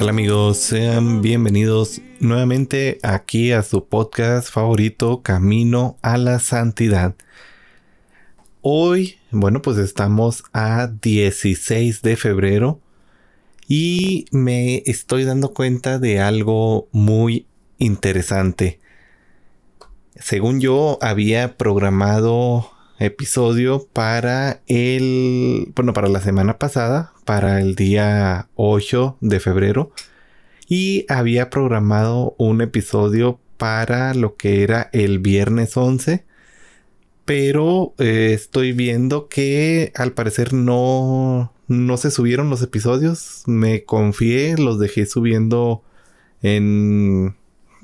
tal amigos? Sean bienvenidos nuevamente aquí a su podcast favorito, Camino a la Santidad. Hoy, bueno, pues estamos a 16 de febrero y me estoy dando cuenta de algo muy interesante. Según yo, había programado episodio para el, bueno, para la semana pasada, para el día 8 de febrero, y había programado un episodio para lo que era el viernes 11 pero eh, estoy viendo que al parecer no, no se subieron los episodios. Me confié, los dejé subiendo en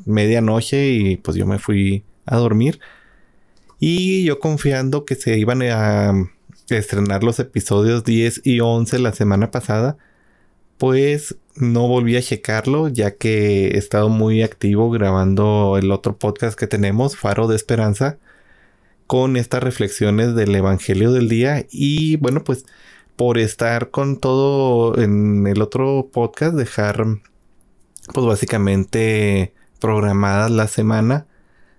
medianoche y pues yo me fui a dormir. Y yo confiando que se iban a estrenar los episodios 10 y 11 la semana pasada, pues no volví a checarlo ya que he estado muy activo grabando el otro podcast que tenemos, Faro de Esperanza con estas reflexiones del Evangelio del día. Y bueno pues por estar con todo en el otro podcast dejar pues básicamente programadas la semana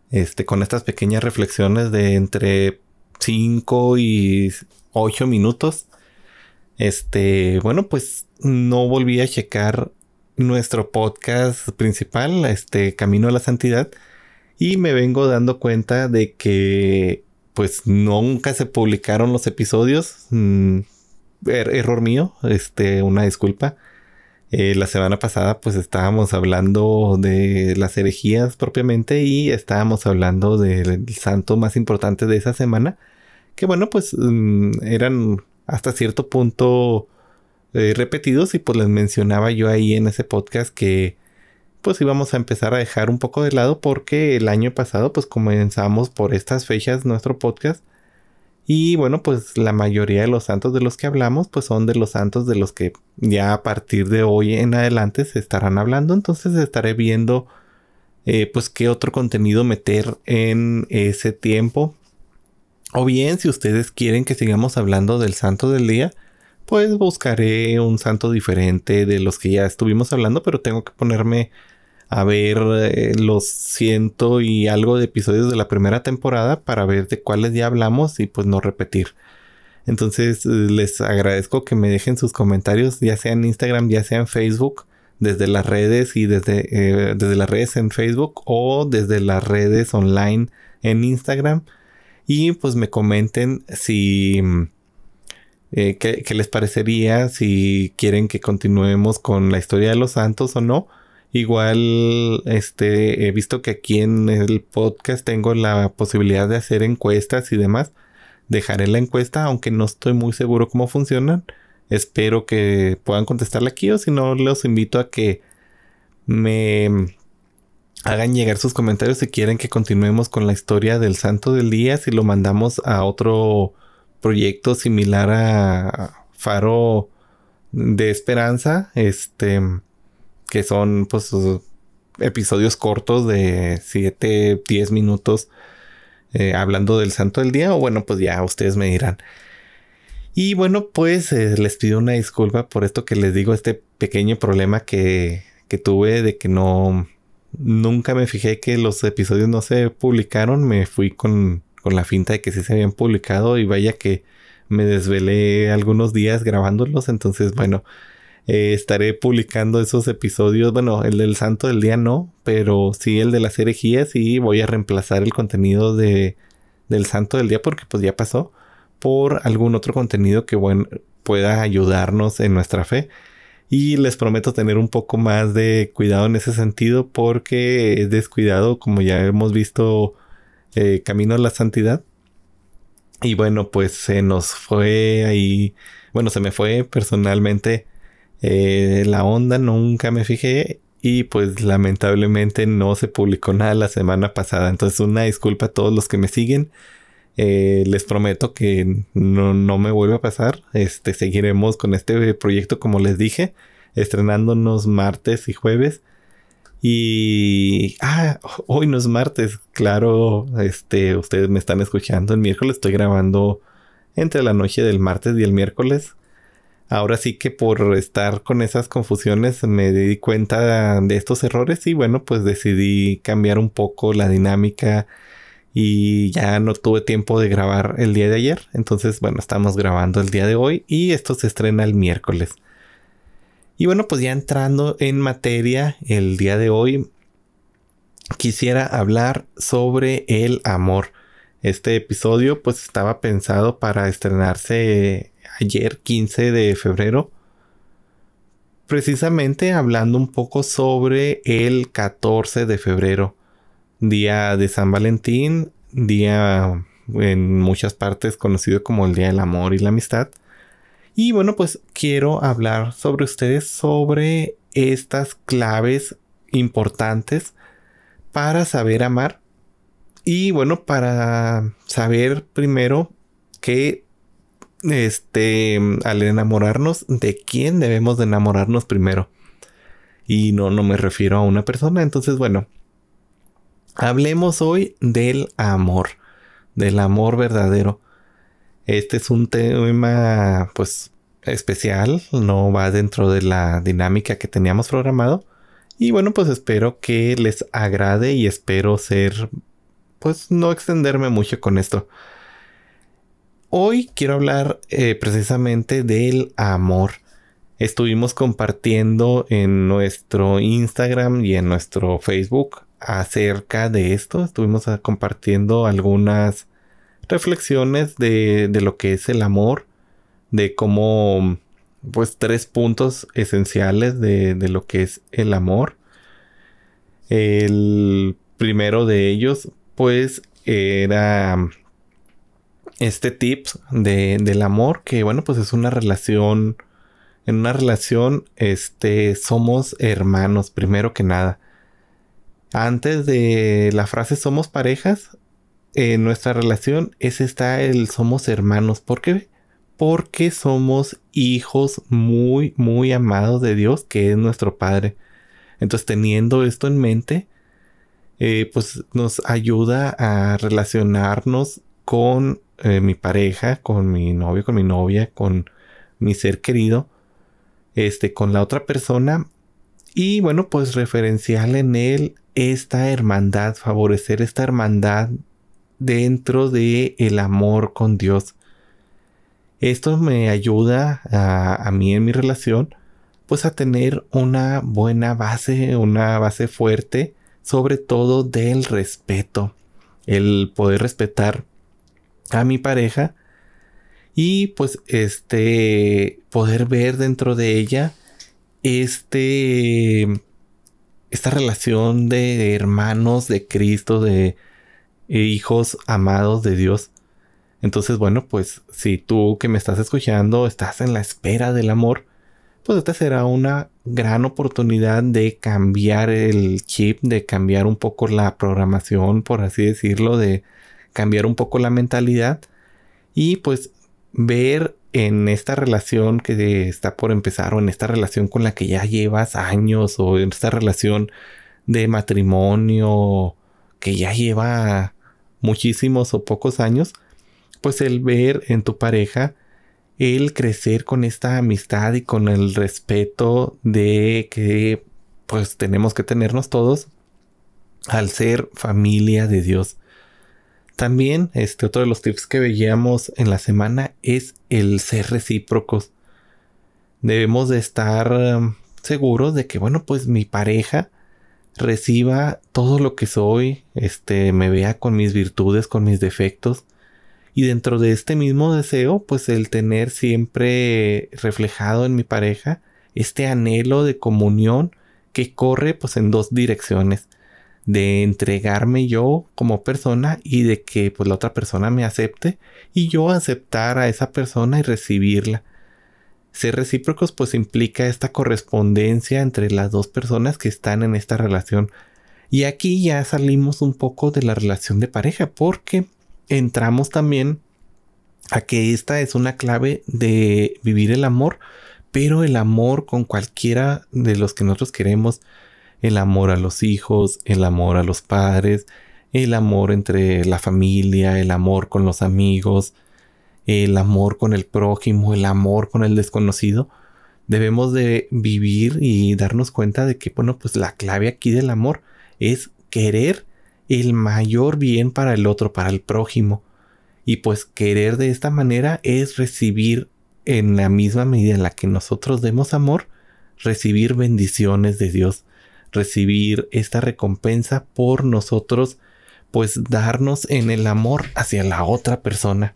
este con estas pequeñas reflexiones de entre 5 y 8 minutos este bueno pues no volví a checar nuestro podcast principal este Camino a la Santidad y me vengo dando cuenta de que pues nunca se publicaron los episodios. Mm, er, error mío, este, una disculpa. Eh, la semana pasada pues estábamos hablando de las herejías propiamente y estábamos hablando del santo más importante de esa semana. Que bueno pues mm, eran hasta cierto punto eh, repetidos y pues les mencionaba yo ahí en ese podcast que pues íbamos a empezar a dejar un poco de lado porque el año pasado pues comenzamos por estas fechas nuestro podcast. Y bueno pues la mayoría de los santos de los que hablamos pues son de los santos de los que ya a partir de hoy en adelante se estarán hablando. Entonces estaré viendo eh, pues qué otro contenido meter en ese tiempo o bien si ustedes quieren que sigamos hablando del santo del día pues buscaré un santo diferente de los que ya estuvimos hablando pero tengo que ponerme a ver eh, los ciento y algo de episodios de la primera temporada para ver de cuáles ya hablamos y pues no repetir. Entonces les agradezco que me dejen sus comentarios, ya sea en Instagram, ya sea en Facebook, desde las redes y desde, eh, desde las redes en Facebook o desde las redes online en Instagram. Y pues me comenten si... qué, les parecería, si quieren que continuemos con la historia de los santos o no Igual, este, he visto que aquí en el podcast tengo la posibilidad de hacer encuestas y demás. Dejaré la encuesta, aunque no estoy muy seguro cómo funcionan. Espero que puedan contestarla aquí o si no, los invito a que me hagan llegar sus comentarios si quieren que continuemos con la historia del santo del día, si lo mandamos a otro proyecto similar a Faro de Esperanza, este que son pues episodios cortos de 7, 10 minutos eh, hablando del santo del día o bueno pues ya ustedes me dirán. Y bueno pues eh, les pido una disculpa por esto que les digo, este pequeño problema que, que tuve de que no, nunca me fijé que los episodios no se publicaron, me fui con, con la finta de que sí se habían publicado y vaya que me desvelé algunos días grabándolos, entonces bueno, eh, estaré publicando esos episodios. Bueno, el del Santo del Día no, pero sí el de las herejías y voy a reemplazar el contenido de, del Santo del Día porque pues ya pasó por algún otro contenido que bueno, pueda ayudarnos en nuestra fe. Y les prometo tener un poco más de cuidado en ese sentido porque es descuidado, como ya hemos visto, eh, camino a la santidad. Y bueno, pues se nos fue ahí, bueno, se me fue personalmente eh, la onda nunca me fijé y pues lamentablemente no se publicó nada la semana pasada. Entonces una disculpa a todos los que me siguen. Eh, les prometo que no, me vuelve a pasar. Este, seguiremos con este proyecto como les dije. estrenándonos martes y jueves. Y ah, hoy no es martes, claro, este, ustedes me están escuchando el miércoles, estoy grabando entre la noche del martes y el miércoles. Ahora sí que por estar con esas confusiones me di cuenta de estos errores y bueno, pues decidí cambiar un poco la dinámica y ya no tuve tiempo de grabar el día de ayer. Entonces, bueno, estamos grabando el día de hoy y esto se estrena el miércoles. Y bueno, pues ya entrando en materia el día de hoy, quisiera hablar sobre el amor. Este episodio pues estaba pensado para estrenarse ayer 15 de febrero. Precisamente hablando un poco sobre el 14 de febrero, día de San Valentín, día en muchas partes conocido como el Día del Amor y la Amistad. Y bueno, pues quiero hablar sobre ustedes sobre estas claves importantes para saber amar. Y bueno, para saber primero que este, al enamorarnos, de quién debemos de enamorarnos primero. Y no, no me refiero a una persona. Entonces, bueno, hablemos hoy del amor, del amor verdadero. Este es un tema, pues, especial, no va dentro de la dinámica que teníamos programado. Y bueno, pues espero que les agrade y espero ser, pues, no extenderme mucho con esto. Hoy quiero hablar eh, precisamente del amor. Estuvimos compartiendo en nuestro Instagram y en nuestro Facebook acerca de esto. Estuvimos ah, compartiendo algunas reflexiones de, de, lo que es el amor, de cómo, pues, tres puntos esenciales de, de lo que es el amor. El primero de ellos, pues, era este tip de, del amor, que bueno, pues es una relación, en una relación, este, somos hermanos, primero que nada. Antes de la frase somos parejas, en nuestra relación es está el somos hermanos. ¿Por qué? Porque somos hijos muy, muy amados de Dios, que es nuestro Padre. Entonces, teniendo esto en mente, eh, pues nos ayuda a relacionarnos con eh, mi pareja, con mi novio, con mi novia, con mi ser querido, este, con la otra persona. Y bueno, pues referencial en él esta hermandad, favorecer esta hermandad dentro de el amor con Dios. Esto me ayuda a, a mí en mi relación, pues a tener una buena base, una base fuerte, sobre todo del respeto. El poder respetar a mi pareja y pues este poder ver dentro de ella este esta relación de hermanos de Cristo de hijos amados de Dios. Entonces bueno pues si tú que me estás escuchando estás en la espera del amor pues esta será una gran oportunidad de cambiar el chip de cambiar un poco la programación por así decirlo de cambiar un poco la mentalidad y pues ver en esta relación que está por empezar o en esta relación con la que ya llevas años o en esta relación de matrimonio que ya lleva muchísimos o pocos años, pues el ver en tu pareja el crecer con esta amistad y con el respeto de que pues tenemos que tenernos todos al ser familia de Dios. También, este otro de los tips que veíamos en la semana es el ser recíprocos. Debemos de estar um, seguros de que, bueno, pues mi pareja reciba todo lo que soy, este, me vea con mis virtudes, con mis defectos. Y dentro de este mismo deseo, pues el tener siempre reflejado en mi pareja este anhelo de comunión que corre pues en dos direcciones de entregarme yo como persona y de que pues la otra persona me acepte y yo aceptar a esa persona y recibirla. Ser recíprocos pues implica esta correspondencia entre las dos personas que están en esta relación. Y aquí ya salimos un poco de la relación de pareja porque entramos también a que esta es una clave de vivir el amor, pero el amor con cualquiera de los que nosotros queremos, el amor a los hijos, el amor a los padres, el amor entre la familia, el amor con los amigos, el amor con el prójimo, el amor con el desconocido, debemos de vivir y darnos cuenta de que, bueno, pues la clave aquí del amor es querer el mayor bien para el otro, para el prójimo. Y pues querer de esta manera es recibir en la misma medida en la que nosotros demos amor, recibir bendiciones de Dios, recibir esta recompensa por nosotros, pues darnos en el amor hacia la otra persona.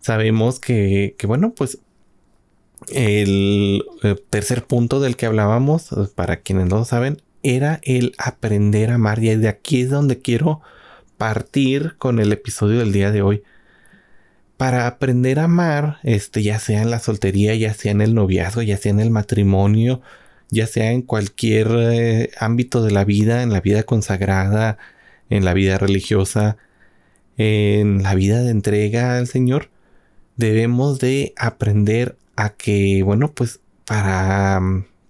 Sabemos que, que bueno, pues el, tercer punto del que hablábamos, para quienes no lo saben, era el aprender a amar. Y de aquí es donde quiero partir con el episodio del día de hoy. Para aprender a amar, este, ya sea en la soltería, ya sea en el noviazgo, ya sea en el matrimonio, ya sea en cualquier eh, ámbito de la vida, en la vida consagrada, en la vida religiosa, en la vida de entrega al Señor, debemos de aprender a que, bueno, pues para,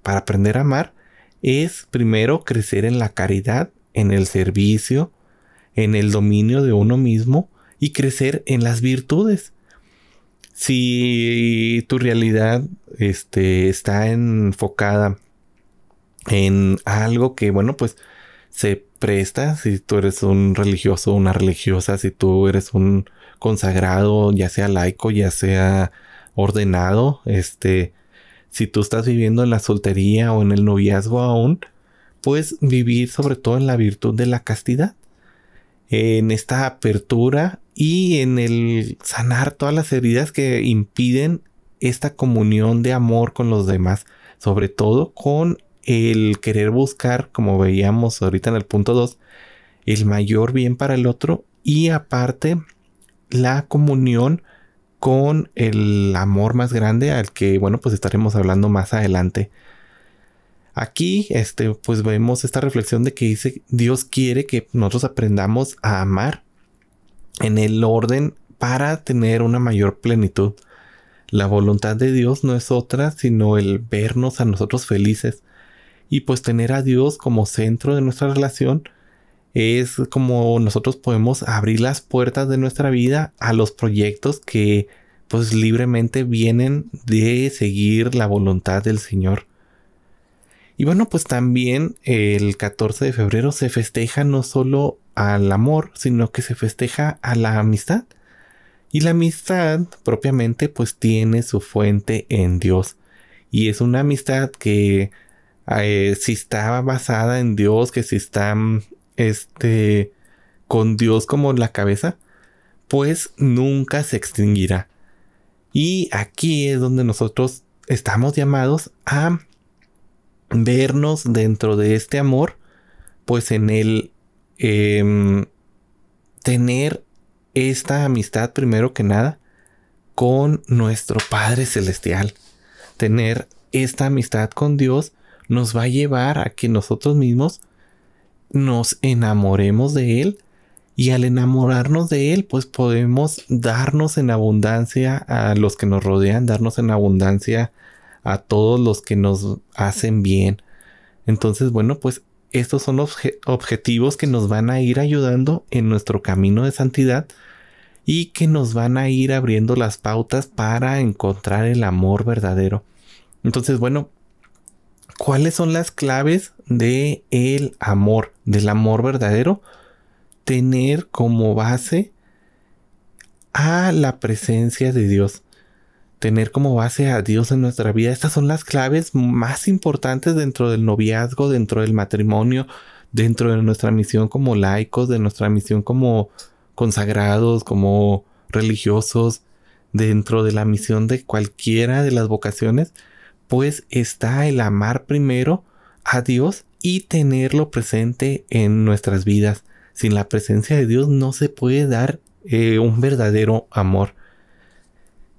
para aprender a amar es primero crecer en la caridad, en el servicio, en el dominio de uno mismo y crecer en las virtudes. Si tu realidad este, está enfocada en algo que, bueno, pues se presta, si tú eres un religioso, una religiosa, si tú eres un consagrado, ya sea laico, ya sea ordenado, este, si tú estás viviendo en la soltería o en el noviazgo aún, pues vivir sobre todo en la virtud de la castidad en esta apertura y en el sanar todas las heridas que impiden esta comunión de amor con los demás, sobre todo con el querer buscar, como veíamos ahorita en el punto 2, el mayor bien para el otro y aparte la comunión con el amor más grande al que, bueno, pues estaremos hablando más adelante. Aquí, este, pues vemos esta reflexión de que dice, Dios quiere que nosotros aprendamos a amar en el orden para tener una mayor plenitud. La voluntad de Dios no es otra, sino el vernos a nosotros felices. Y pues tener a Dios como centro de nuestra relación es como nosotros podemos abrir las puertas de nuestra vida a los proyectos que pues libremente vienen de seguir la voluntad del Señor. Y bueno, pues también el 14 de febrero se festeja no solo al amor, sino que se festeja a la amistad. Y la amistad propiamente pues tiene su fuente en Dios. Y es una amistad que eh, si está basada en Dios, que si está este, con Dios como la cabeza, pues nunca se extinguirá. Y aquí es donde nosotros estamos llamados a vernos dentro de este amor, pues en el em, tener esta amistad primero que nada con nuestro Padre Celestial. Tener esta amistad con Dios nos va a llevar a que nosotros mismos nos enamoremos de Él y al enamorarnos de Él pues podemos darnos en abundancia a los que nos rodean, darnos en abundancia a todos los que nos hacen bien. Entonces, bueno, pues estos son los objetivos que nos van a ir ayudando en nuestro camino de santidad y que nos van a ir abriendo las pautas para encontrar el amor verdadero. Entonces, bueno, ¿cuáles son las claves de el amor, del amor verdadero? Tener como base a la presencia de Dios tener como base a Dios en nuestra vida. Estas son las claves más importantes dentro del noviazgo, dentro del matrimonio, dentro de nuestra misión como laicos, de nuestra misión como consagrados, como religiosos, dentro de la misión de cualquiera de las vocaciones, pues está el amar primero a Dios y tenerlo presente en nuestras vidas. Sin la presencia de Dios no se puede dar eh, un verdadero amor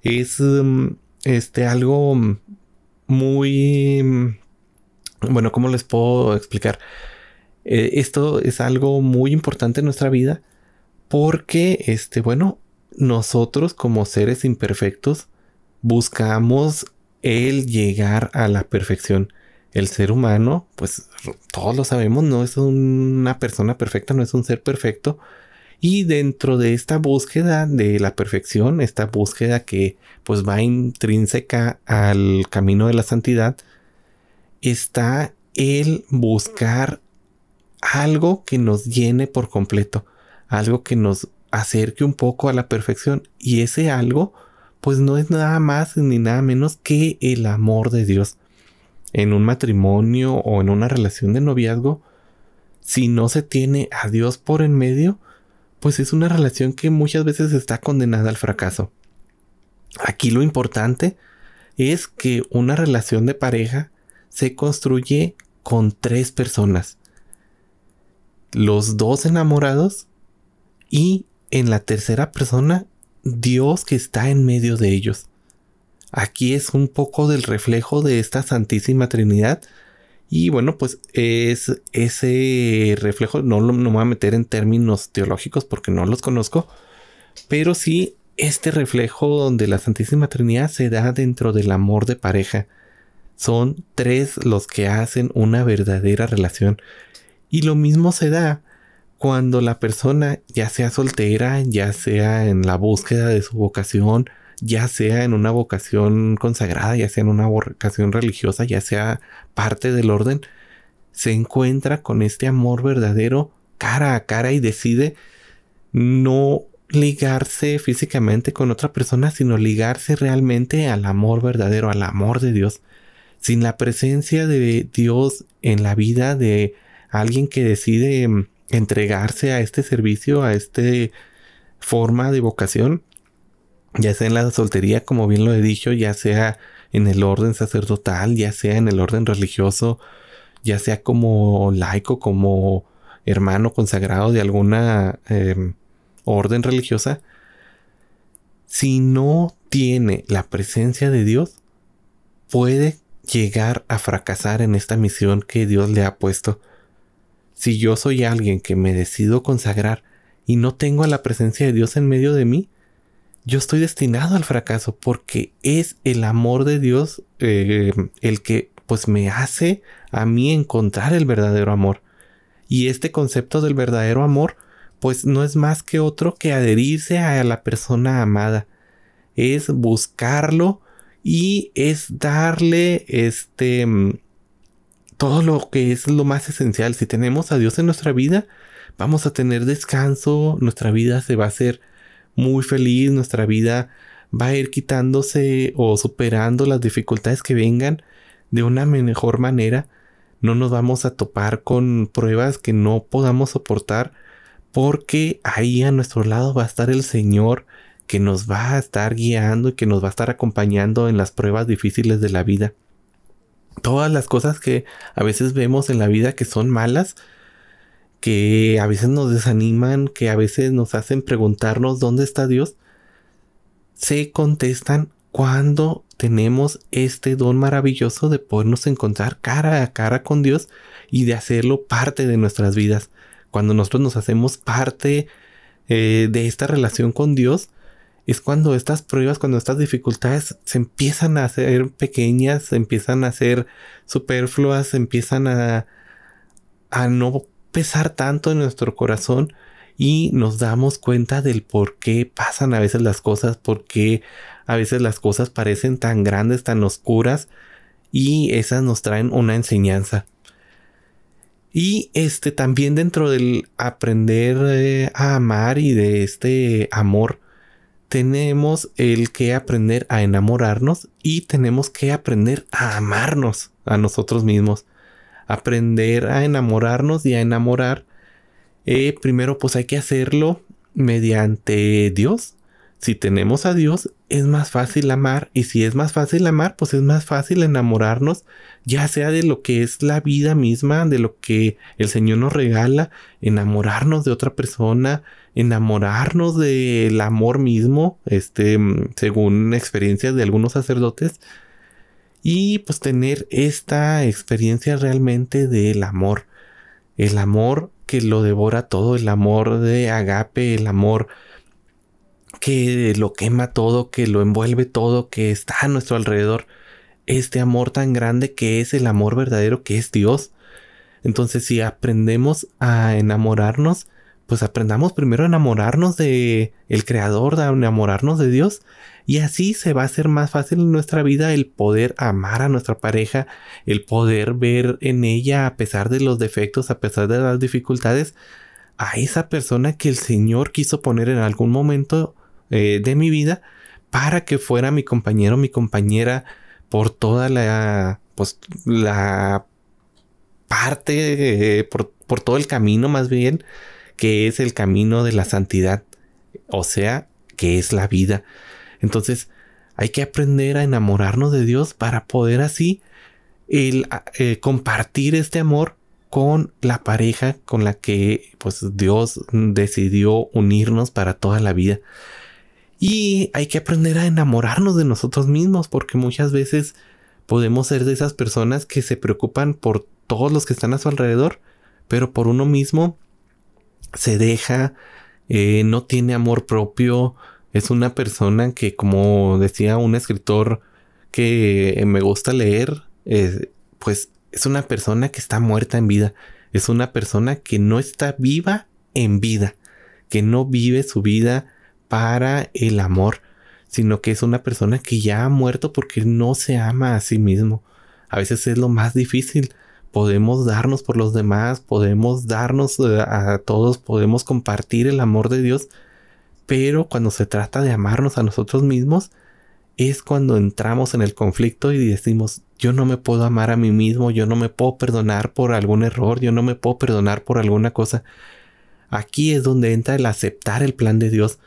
es um, este algo muy bueno, ¿cómo les puedo explicar? Eh, esto es algo muy importante en nuestra vida porque, este, bueno, nosotros como seres imperfectos buscamos el llegar a la perfección. El ser humano, pues todos lo sabemos, no es una persona perfecta, no es un ser perfecto. Y dentro de esta búsqueda de la perfección, esta búsqueda que pues va intrínseca al camino de la santidad, está el buscar algo que nos llene por completo, algo que nos acerque un poco a la perfección. Y ese algo, pues no es nada más ni nada menos que el amor de Dios. En un matrimonio o en una relación de noviazgo, si no se tiene a Dios por en medio, pues es una relación que muchas veces está condenada al fracaso. Aquí lo importante es que una relación de pareja se construye con tres personas. Los dos enamorados y en la tercera persona Dios que está en medio de ellos. Aquí es un poco del reflejo de esta Santísima Trinidad. Y bueno, pues es ese reflejo, no, no me voy a meter en términos teológicos porque no los conozco, pero sí este reflejo donde la Santísima Trinidad se da dentro del amor de pareja. Son tres los que hacen una verdadera relación. Y lo mismo se da cuando la persona ya sea soltera, ya sea en la búsqueda de su vocación, ya sea en una vocación consagrada, ya sea en una vocación religiosa, ya sea parte del orden, se encuentra con este amor verdadero cara a cara y decide no ligarse físicamente con otra persona, sino ligarse realmente al amor verdadero, al amor de Dios. Sin la presencia de Dios en la vida de alguien que decide mm, entregarse a este servicio, a esta forma de vocación, ya sea en la soltería, como bien lo he dicho, ya sea en el orden sacerdotal, ya sea en el orden religioso, ya sea como laico, como hermano consagrado de alguna em, orden religiosa, si no tiene la presencia de Dios, puede llegar a fracasar en esta misión que Dios le ha puesto. Si yo soy alguien que me decido consagrar y no tengo a la presencia de Dios en medio de mí, yo estoy destinado al fracaso porque es el amor de Dios eh, el que pues me hace a mí encontrar el verdadero amor. Y este concepto del verdadero amor pues no es más que otro que adherirse a la persona amada. Es buscarlo y es darle este todo lo que es lo más esencial. Si tenemos a Dios en nuestra vida, vamos a tener descanso, nuestra vida se va a hacer muy feliz, nuestra vida va a ir quitándose o superando las dificultades que vengan de una mejor manera. No nos vamos a topar con pruebas que no podamos soportar porque ahí a nuestro lado va a estar el Señor que nos va a estar guiando y que nos va a estar acompañando en las pruebas difíciles de la vida todas las cosas que a veces vemos en la vida que son malas, que a veces nos desaniman, que a veces nos hacen preguntarnos dónde está Dios, se contestan cuando tenemos este don maravilloso de podernos encontrar cara a cara con Dios y de hacerlo parte de nuestras vidas. Cuando nosotros nos hacemos parte eh, de esta relación con Dios, es cuando estas pruebas, cuando estas dificultades se empiezan a hacer pequeñas, se empiezan a hacer superfluas, se empiezan a, a no pesar tanto en nuestro corazón y nos damos cuenta del por qué pasan a veces las cosas, por qué a veces las cosas parecen tan grandes, tan oscuras y esas nos traen una enseñanza. Y este también dentro del aprender eh, a amar y de este amor tenemos el que aprender a enamorarnos y tenemos que aprender a amarnos a nosotros mismos. Aprender a enamorarnos y a enamorar. Eh, primero pues hay que hacerlo mediante Dios. Si tenemos a Dios es más fácil amar y si es más fácil amar pues es más fácil enamorarnos ya sea de lo que es la vida misma, de lo que el Señor nos regala, enamorarnos de otra persona, enamorarnos del amor mismo, este, según experiencias de algunos sacerdotes, y pues tener esta experiencia realmente del amor, el amor que lo devora todo, el amor de agape, el amor que lo quema todo, que lo envuelve todo, que está a nuestro alrededor. este amor tan grande que es el amor verdadero que es Dios. Entonces si aprendemos a enamorarnos, pues aprendamos primero a enamorarnos de el creador, a enamorarnos de Dios y así se va a hacer más fácil en nuestra vida el poder amar a nuestra pareja, el poder ver en ella a pesar de los defectos, a pesar de las dificultades, a esa persona que el Señor quiso poner en algún momento eh, de mi vida para que fuera mi compañero, mi compañera por toda la, pues, la parte, eh, por, por todo el camino más bien, que es el camino de la santidad, o sea, que es la vida. Entonces, hay que aprender a enamorarnos de Dios para poder así el, eh, compartir este amor con la pareja con la que pues Dios decidió unirnos para toda la vida. Y hay que aprender a enamorarnos de nosotros mismos porque muchas veces podemos ser de esas personas que se preocupan por todos los que están a su alrededor, pero por uno mismo se deja, eh, no tiene amor propio, es una persona que como decía un escritor que me gusta leer, eh, pues es una persona que está muerta en vida, es una persona que no está viva en vida, que no vive su vida para el amor, sino que es una persona que ya ha muerto porque no se ama a sí mismo. A veces es lo más difícil. Podemos darnos por los demás, podemos darnos eh, a todos, podemos compartir el amor de Dios, pero cuando se trata de amarnos a nosotros mismos, es cuando entramos en el conflicto y decimos, yo no me puedo amar a mí mismo, yo no me puedo perdonar por algún error, yo no me puedo perdonar por alguna cosa. Aquí es donde entra el aceptar el plan de Dios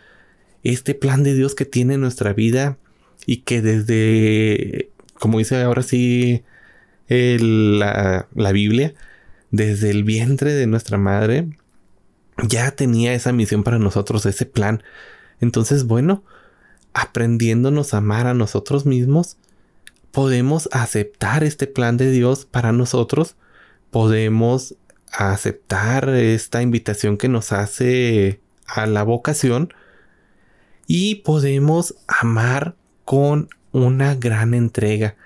este plan de Dios que tiene nuestra vida y que desde, como dice ahora sí la, la Biblia, desde el vientre de nuestra madre, ya tenía esa misión para nosotros, ese plan. Entonces, bueno, aprendiéndonos a amar a nosotros mismos, podemos aceptar este plan de Dios para nosotros, podemos aceptar esta invitación que nos hace a la vocación y podemos amar con una gran entrega.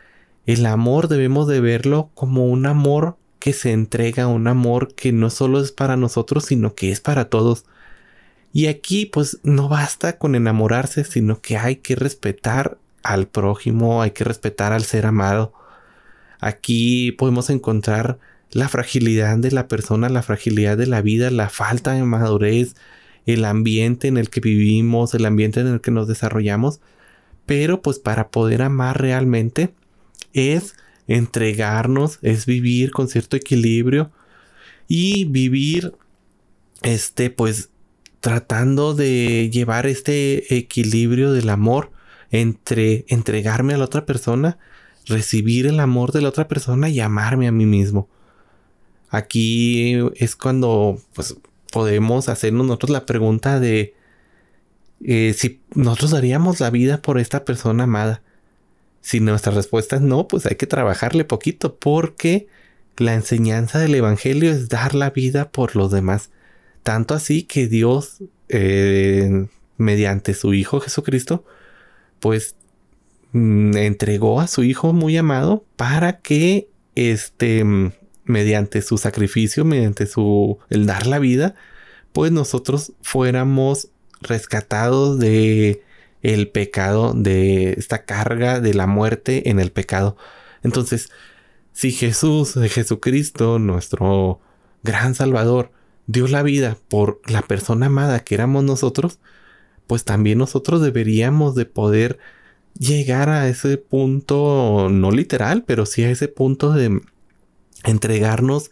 El amor debemos de verlo como un amor que se entrega, un amor que no solo es para nosotros, sino que es para todos. Y aquí pues no basta con enamorarse, sino que hay que respetar al prójimo, hay que respetar al ser amado. Aquí podemos encontrar la fragilidad de la persona, la fragilidad de la vida, la falta de madurez, el ambiente en el que vivimos, el ambiente en el que nos desarrollamos, pero pues para poder amar realmente es entregarnos, es vivir con cierto equilibrio y vivir este pues tratando de llevar este equilibrio del amor entre entregarme a la otra persona, recibir el amor de la otra persona y amarme a mí mismo. Aquí es cuando pues podemos hacernos nosotros la pregunta de eh, si nosotros daríamos la vida por esta persona amada. Si nuestra respuesta es no, pues hay que trabajarle poquito porque la enseñanza del Evangelio es dar la vida por los demás. Tanto así que Dios, eh, mediante su Hijo Jesucristo, pues mm, entregó a su Hijo muy amado para que este mediante su sacrificio, mediante su el dar la vida, pues nosotros fuéramos rescatados de el pecado, de esta carga de la muerte en el pecado. Entonces, si Jesús, Jesucristo, nuestro gran Salvador, dio la vida por la persona amada que éramos nosotros, pues también nosotros deberíamos de poder llegar a ese punto, no literal, pero sí a ese punto de entregarnos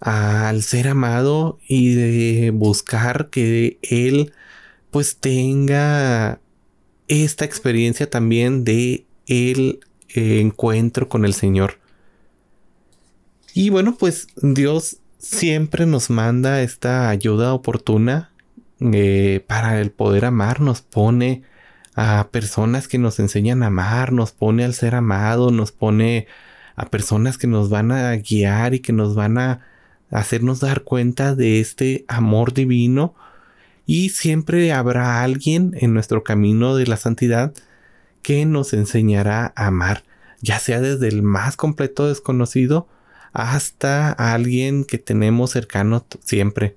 al ser amado y de buscar que él pues tenga esta experiencia también de el encuentro con el Señor. Y bueno, pues Dios siempre nos manda esta ayuda oportuna eh, para el poder amar, nos pone a personas que nos enseñan a amar, nos pone al ser amado, nos pone a personas que nos van a guiar y que nos van a hacernos dar cuenta de este amor divino y siempre habrá alguien en nuestro camino de la santidad que nos enseñará a amar. ya sea desde el más completo desconocido hasta alguien que tenemos cercano siempre.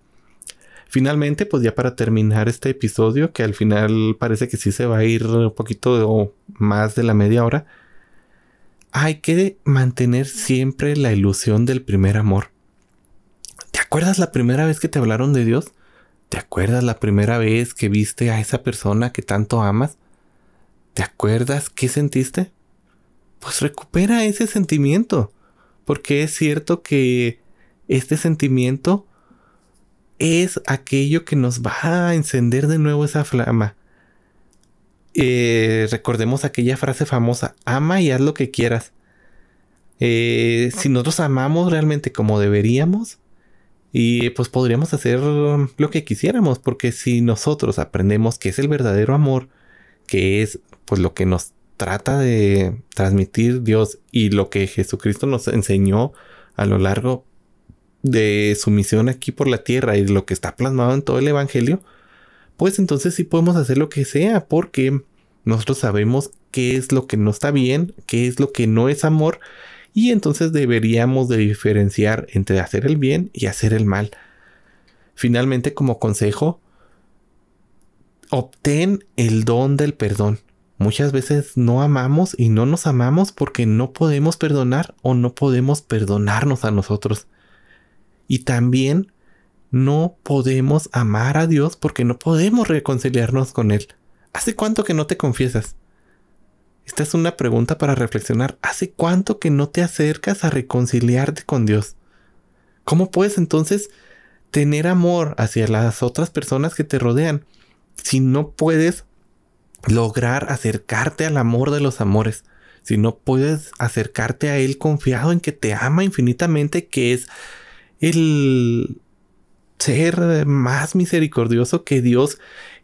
Finalmente, pues ya para terminar este episodio, que al final parece que sí se va a ir un poquito o más de la media hora, hay que mantener siempre la ilusión del primer amor. ¿Te acuerdas la primera vez que te hablaron de Dios? ¿Te acuerdas la primera vez que viste a esa persona que tanto amas? ¿Te acuerdas qué sentiste? Pues recupera ese sentimiento, porque es cierto que este sentimiento es aquello que nos va a encender de nuevo esa flama. Eh, recordemos aquella frase famosa, ama y haz lo que quieras. Eh, si nosotros amamos realmente como deberíamos, y pues podríamos hacer lo que quisiéramos, porque si nosotros aprendemos que es el verdadero amor, que es pues lo que nos trata de transmitir Dios y lo que Jesucristo nos enseñó a lo largo de su misión aquí por la tierra y lo que está plasmado en todo el Evangelio, pues entonces sí podemos hacer lo que sea porque nosotros sabemos qué es lo que no está bien, qué es lo que no es amor y entonces deberíamos de diferenciar entre hacer el bien y hacer el mal. Finalmente como consejo, obtén el don del perdón. Muchas veces no amamos y no nos amamos porque no podemos perdonar o no podemos perdonarnos a nosotros. Y también no podemos amar a Dios porque no podemos reconciliarnos con Él. ¿Hace cuánto que no te confiesas? Esta es una pregunta para reflexionar. ¿Hace cuánto que no te acercas a reconciliarte con Dios? ¿Cómo puedes entonces tener amor hacia las otras personas que te rodean si no puedes lograr acercarte al amor de los amores? Si no puedes acercarte a Él confiado en que te ama infinitamente, que es el ser más misericordioso que Dios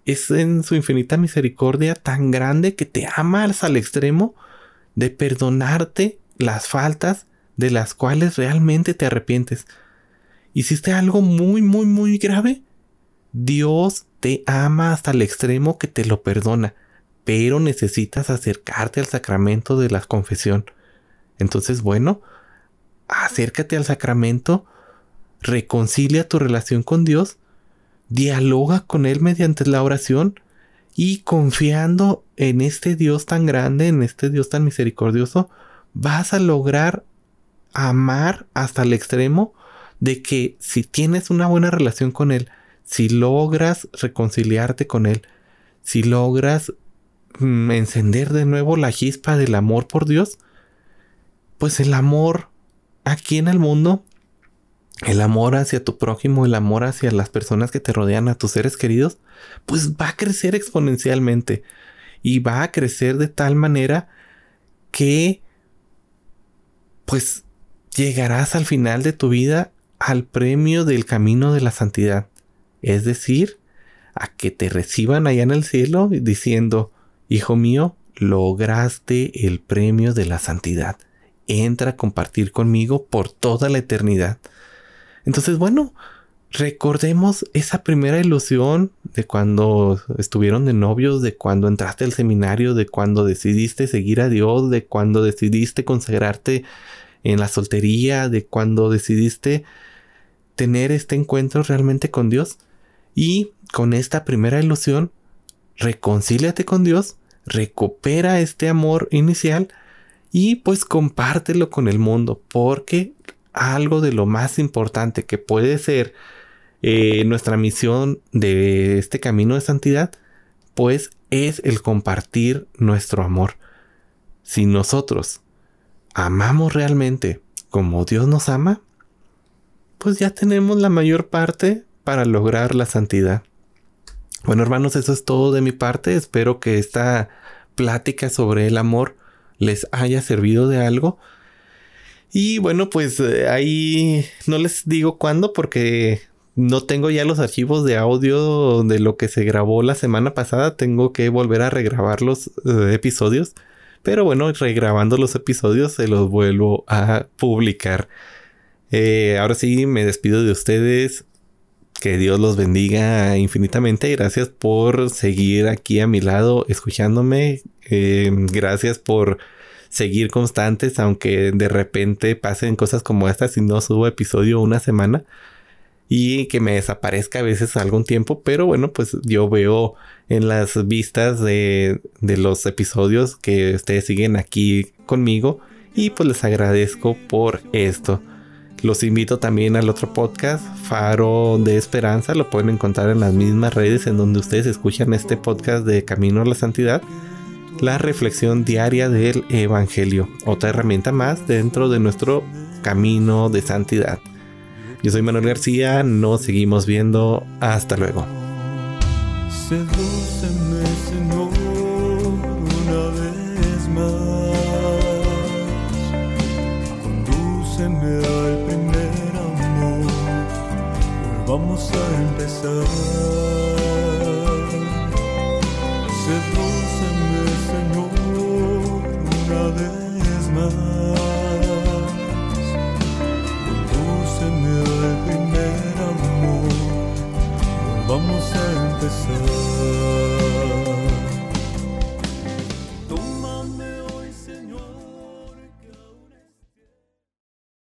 es en su infinita misericordia tan grande que te ama hasta el extremo de perdonarte las faltas de las cuales realmente te arrepientes. ¿Hiciste algo muy, muy, muy grave? Dios te ama hasta el extremo que te lo perdona, pero necesitas acercarte al sacramento de la confesión. Entonces, bueno, acércate al sacramento reconcilia tu relación con Dios, dialoga con Él mediante la oración y confiando en este Dios tan grande, en este Dios tan misericordioso, vas a lograr amar hasta el extremo de que si tienes una buena relación con Él, si logras reconciliarte con Él, si logras mm, encender de nuevo la chispa del amor por Dios, pues el amor aquí en el mundo el amor hacia tu prójimo, el amor hacia las personas que te rodean, a tus seres queridos, pues va a crecer exponencialmente y va a crecer de tal manera que pues llegarás al final de tu vida al premio del camino de la santidad. Es decir, a que te reciban allá en el cielo diciendo, hijo mío, lograste el premio de la santidad. Entra a compartir conmigo por toda la eternidad. Entonces, bueno, recordemos esa primera ilusión de cuando estuvieron de novios, de cuando entraste al seminario, de cuando decidiste seguir a Dios, de cuando decidiste consagrarte en la soltería, de cuando decidiste tener este encuentro realmente con Dios. Y con esta primera ilusión, reconcíliate con Dios, recupera este amor inicial y pues compártelo con el mundo, porque algo de lo más importante que puede ser eh, nuestra misión de este camino de santidad, pues es el compartir nuestro amor. Si nosotros amamos realmente como Dios nos ama, pues ya tenemos la mayor parte para lograr la santidad. Bueno hermanos, eso es todo de mi parte. Espero que esta plática sobre el amor les haya servido de algo. Y bueno, pues eh, ahí no les digo cuándo porque no tengo ya los archivos de audio de lo que se grabó la semana pasada. Tengo que volver a regrabar los eh, episodios. Pero bueno, regrabando los episodios se los vuelvo a publicar. Eh, ahora sí, me despido de ustedes. Que Dios los bendiga infinitamente. Gracias por seguir aquí a mi lado escuchándome. gracias por seguir constantes, aunque de repente pasen cosas como estas y no subo episodio una semana y que me desaparezca a veces algún tiempo, pero bueno, pues yo veo en las vistas de, de los episodios que ustedes siguen aquí conmigo y pues les agradezco por esto. Los invito también al otro podcast, Faro de Esperanza. Lo pueden encontrar en las mismas redes en donde ustedes escuchan este podcast de Camino a la Santidad. La reflexión diaria del Evangelio. Otra herramienta más dentro de nuestro camino de santidad. Yo soy Manuel García. Nos seguimos viendo. Hasta luego. vamos a empezar.